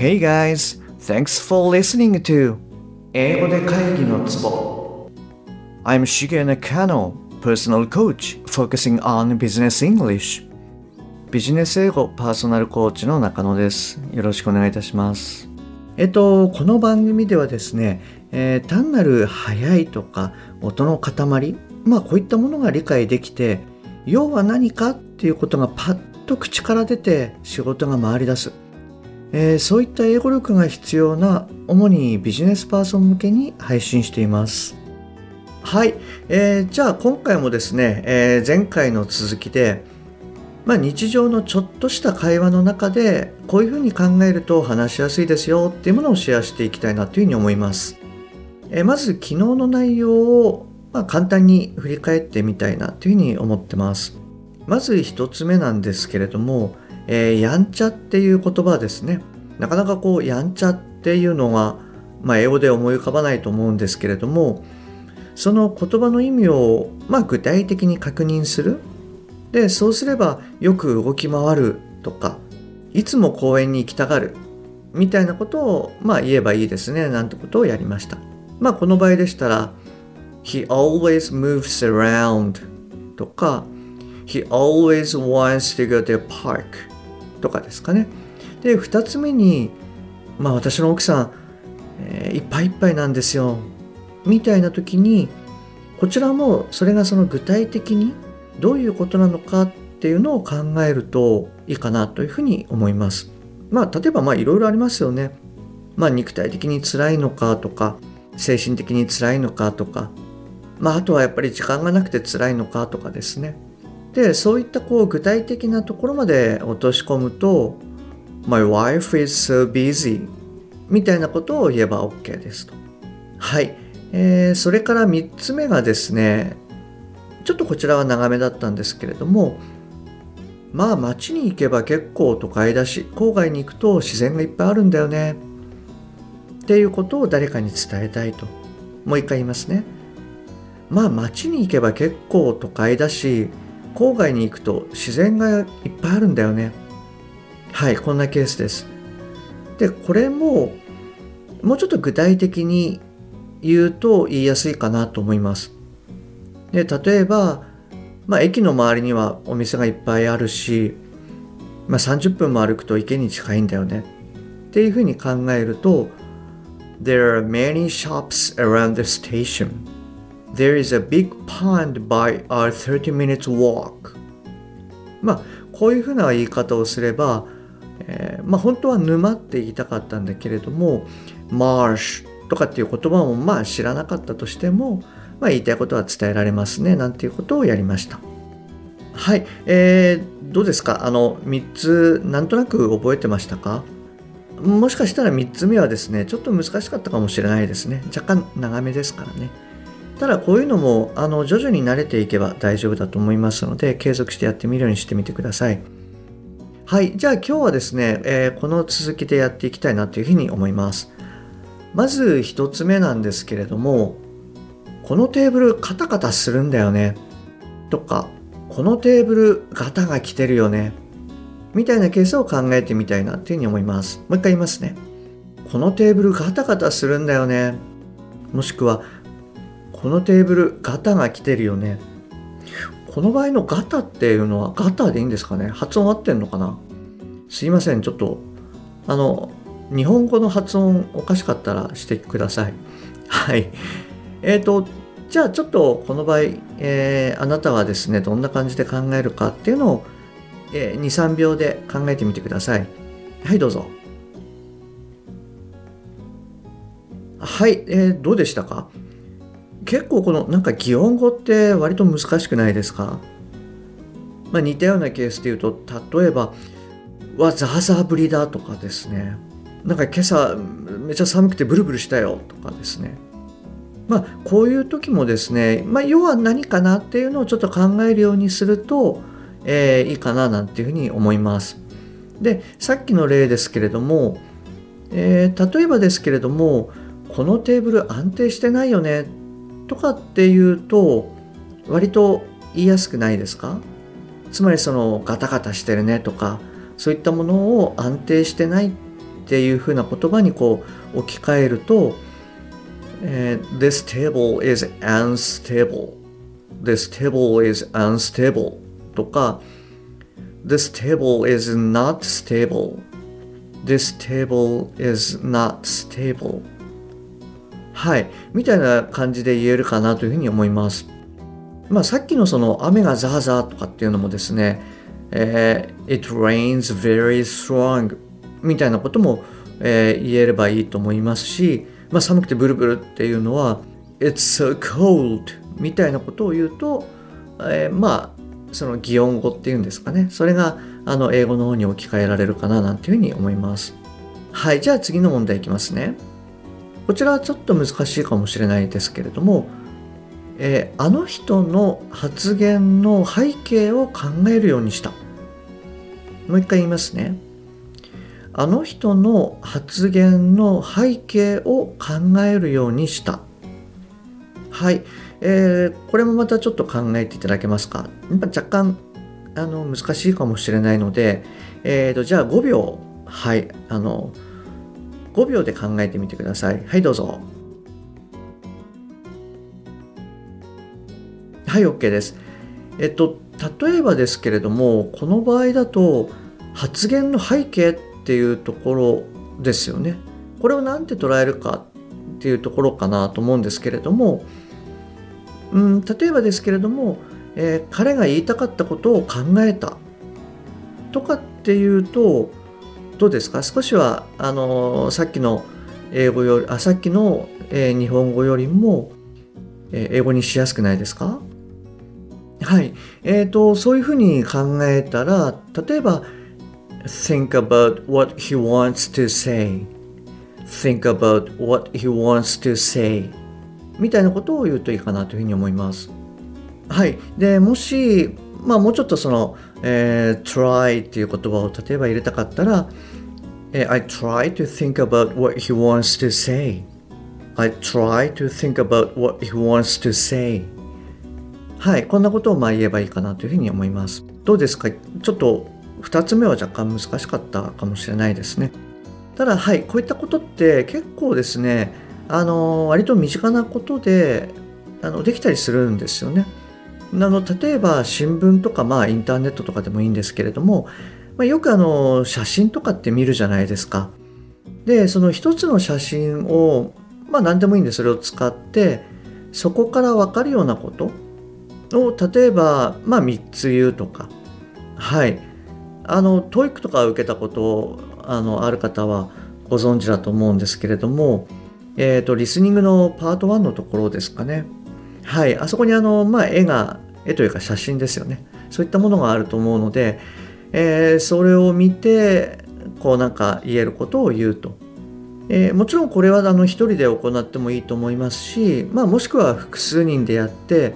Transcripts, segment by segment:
Hey guys, thanks for listening to 英語で会議のツボ。I'm Shige Nakano, personal coach focusing on business English. ビジネス英語パーソナルコーチの中野です。よろしくお願いいたします。えっとこの番組ではですね、えー、単なる速いとか音の塊まあこういったものが理解できて要は何かっていうことがパッと口から出て仕事が回り出す。えー、そういった英語力が必要な主にビジネスパーソン向けに配信しています。はい、えー、じゃあ今回もですね、えー、前回の続きで、まあ、日常のちょっとした会話の中でこういうふうに考えると話しやすいですよっていうものをシェアしていきたいなというふうに思います。えー、まず昨日の内容を、まあ、簡単に振り返ってみたいなというふうに思ってます。まず一つ目なんですけれども、えー、やんちゃっていう言葉ですね。なかなかこう、やんちゃっていうのが、まあ、英語で思い浮かばないと思うんですけれども、その言葉の意味を、まあ、具体的に確認する。で、そうすればよく動き回るとか、いつも公園に行きたがるみたいなことを、まあ、言えばいいですね。なんてことをやりました。まあ、この場合でしたら、He always moves around とか、He always wants to go to the park とかですかね。で、2つ目に、まあ私の奥さん、えー、いっぱいいっぱいなんですよ。みたいな時に、こちらもそれがその具体的にどういうことなのかっていうのを考えるといいかなというふうに思います。まあ例えばまあいろいろありますよね。まあ肉体的に辛いのかとか、精神的に辛いのかとか、まああとはやっぱり時間がなくて辛いのかとかですね。でそういったこう具体的なところまで落とし込むと My wife is so busy みたいなことを言えば OK ですと。はい。えー、それから3つ目がですね、ちょっとこちらは長めだったんですけれども、まあ街に行けば結構都会だし、郊外に行くと自然がいっぱいあるんだよね。っていうことを誰かに伝えたいと。もう一回言いますね。まあ街に行けば結構都会だし、郊外に行くと自然がいっぱいあるんだよね。はい、こんなケースです。で、これももうちょっと具体的に言うと言いやすいかなと思います。で、例えば、まあ、駅の周りにはお店がいっぱいあるし、まあ、30分も歩くと池に近いんだよね。っていうふうに考えると、There are many shops around the station. There is a big pond by our 30 minutes walk. まあ、こういうふうな言い方をすれば、えー、まあ、本当は沼って言いたかったんだけれども、マーシュとかっていう言葉もまあ知らなかったとしても、まあ、言いたいことは伝えられますね、なんていうことをやりました。はい、えー、どうですか？あの、3つ、なんとなく覚えてましたか？もしかしたら3つ目はですね、ちょっと難しかったかもしれないですね。若干長めですからね。ただこういうのもあの徐々に慣れていけば大丈夫だと思いますので継続してやってみるようにしてみてください。はい。じゃあ今日はですね、えー、この続きでやっていきたいなというふうに思います。まず一つ目なんですけれども、このテーブルカタカタするんだよね。とか、このテーブルガタが来てるよね。みたいなケースを考えてみたいなというふうに思います。もう一回言いますね。このテーブルガタガタするんだよね。もしくは、このテーブルガタが来てるよね。この場合のガタっていうのはガタでいいんですかね？発音合ってんのかな？すいません、ちょっと、あの、日本語の発音おかしかったらしてください。はい。えっ、ー、と、じゃあちょっとこの場合、えー、あなたはですね、どんな感じで考えるかっていうのを、えー、2、3秒で考えてみてください。はい、どうぞ。はい、えー、どうでしたか？結構このなんか擬音語って割と難しくないですか、まあ、似たようなケースで言うと例えば「わザーザー降りだ」とかですね。なんか今朝めちゃ寒くてブルブルしたよとかですね。まあこういう時もですね、まあ、要は何かなっていうのをちょっと考えるようにすると、えー、いいかななんていうふうに思います。でさっきの例ですけれども、えー、例えばですけれどもこのテーブル安定してないよねとかっていうと割と言いやすくないですかつまりそのガタガタしてるねとかそういったものを安定してないっていうふうな言葉にこう置き換えると、え This table is unstable This table is unstable とか This table is not stable This table is not stable はい。みたいな感じで言えるかなというふうに思います。まあさっきのその雨がザーザーとかっていうのもですね、えー It rains very strong みたいなことも、えー言えればいいと思いますし、まあ、寒くてブルブルっていうのは It's so cold みたいなことを言うと、えーまあその擬音語っていうんですかね。それがあの英語の方に置き換えられるかななんていうふうに思います。はい。じゃあ次の問題いきますね。こちらはちょっと難しいかもしれないですけれども、えーあの人の発言の背景を考えるようにした。もう一回言いますね。あの人の発言の背景を考えるようにした。はい、えーこれもまたちょっと考えていただけますか。やっぱ若干あの難しいかもしれないので、えー、とじゃあ5秒はい。あの5秒で考えてみてください。はいどうぞ。はい OK です。えっと例えばですけれどもこの場合だと発言の背景っていうところですよね。これを何て捉えるかっていうところかなと思うんですけれどもうん、例えばですけれども、えー彼が言いたかったことを考えたとかっていうとどうですか？少しはあのーさっきの英語よりあさっきの、えー日本語よりも、えー英語にしやすくないですか？はい、えー、とそういうふうに考えたら例えば Think about what he wants to say Think about what he wants to say みたいなことを言うといいかなというふうに思います。はい。で、もし、まあもうちょっとその、えー try っていう言葉を例えば入れたかったら、えー I try to think about what he wants to say. I try to think about what he wants to say. はい。こんなことをまあ言えばいいかなというふうに思います。どうですか？ちょっと2つ目は若干難しかったかもしれないですね。ただ、はい。こういったことって結構ですね、あの割と身近なことであのできたりするんですよね。あの例えば新聞とか、まあ、インターネットとかでもいいんですけれども、まあ、よくあの写真とかって見るじゃないですか。でその一つの写真を、まあ、何でもいいんでそれを使ってそこから分かるようなことを例えば、まあ、3つ言うとかはいあの TOEIC とか受けたことあのある方はご存知だと思うんですけれどもえー、とリスニングのパート1のところですかね。はい、あそこにあの、まあ、絵が絵というか写真ですよね。そういったものがあると思うので、えーそれを見てこうなんか言えることを言うと。えーもちろんこれはあの一人で行ってもいいと思いますし、まあ、もしくは複数人でやって、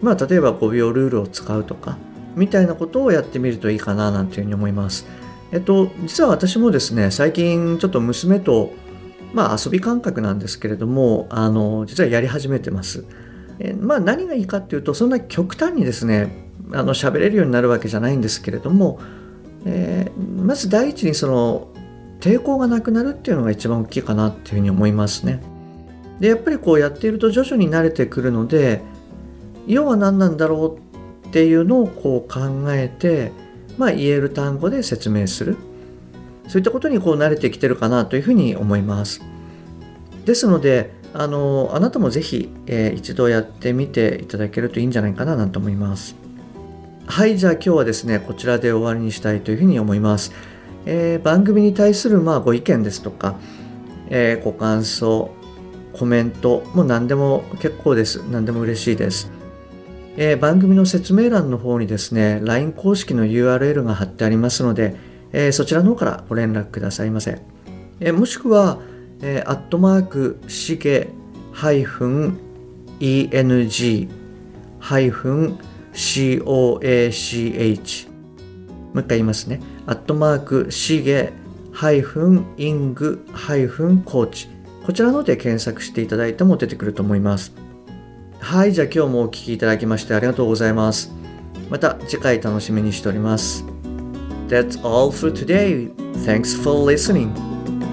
まあ、例えば5秒ルールを使うとかみたいなことをやってみるといいかななんていうふうに思います。えっと、実は私もですね最近ちょっと娘とまあ遊び感覚なんですけれどもあの実はやり始めてます。えまあ何がいいかっていうとそんな極端にですねあの喋れるようになるわけじゃないんですけれども、えーまず第一にその抵抗がなくなるっていうのが一番大きいかなっていうふうに思いますね。でやっぱりこうやっていると徐々に慣れてくるので要は何なんだろうっていうのをこう考えて、まあ、言える単語で説明するそういったことにこう慣れてきてるかなというふうに思います。ですのであのあなたもぜひ、えー一度やってみていただけるといいんじゃないかななんて思います。はいじゃあ今日はですねこちらで終わりにしたいというふうに思います。えー番組に対するまあご意見ですとか、えーご感想コメントも何でも結構です何でも嬉しいです。えー番組の説明欄の方にですね LINE 公式の URL が貼ってありますので、えーそちらの方からご連絡くださいませ。えーもしくは、えーアットマークしげ -eng ハイフン COACH もう一回言いますね。アットマークしげハイフンイングハイフンコーチこちらので検索していただいても出てくると思います。はい、じゃあ今日もお聞きいただきましてありがとうございます。また次回楽しみにしております。That's all for today. Thanks for listening.